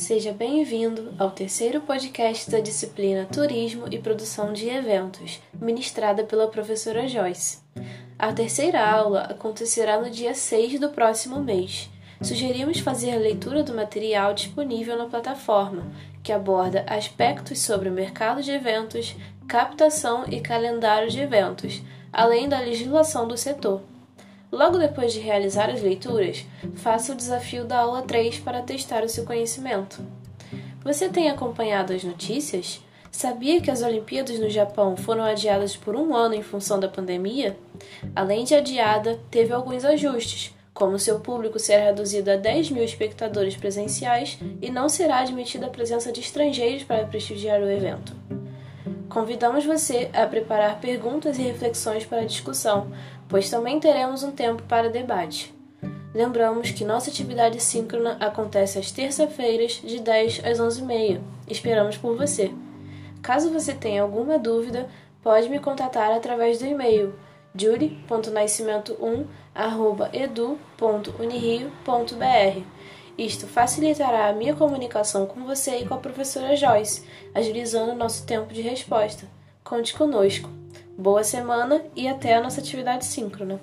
Seja bem-vindo ao terceiro podcast da disciplina Turismo e Produção de Eventos, ministrada pela professora Joyce. A terceira aula acontecerá no dia 6 do próximo mês. Sugerimos fazer a leitura do material disponível na plataforma, que aborda aspectos sobre o mercado de eventos, captação e calendário de eventos, além da legislação do setor. Logo depois de realizar as leituras, faça o desafio da aula 3 para testar o seu conhecimento. Você tem acompanhado as notícias? Sabia que as Olimpíadas no Japão foram adiadas por um ano em função da pandemia? Além de adiada, teve alguns ajustes, como seu público será reduzido a 10 mil espectadores presenciais e não será admitida a presença de estrangeiros para prestigiar o evento. Convidamos você a preparar perguntas e reflexões para a discussão, pois também teremos um tempo para debate. Lembramos que nossa atividade síncrona acontece às terça-feiras, de 10 às 11h30. Esperamos por você. Caso você tenha alguma dúvida, pode me contatar através do e-mail jury.nascimento1.edu.unirio.br isto facilitará a minha comunicação com você e com a professora Joyce, agilizando nosso tempo de resposta. Conte conosco. Boa semana e até a nossa atividade síncrona.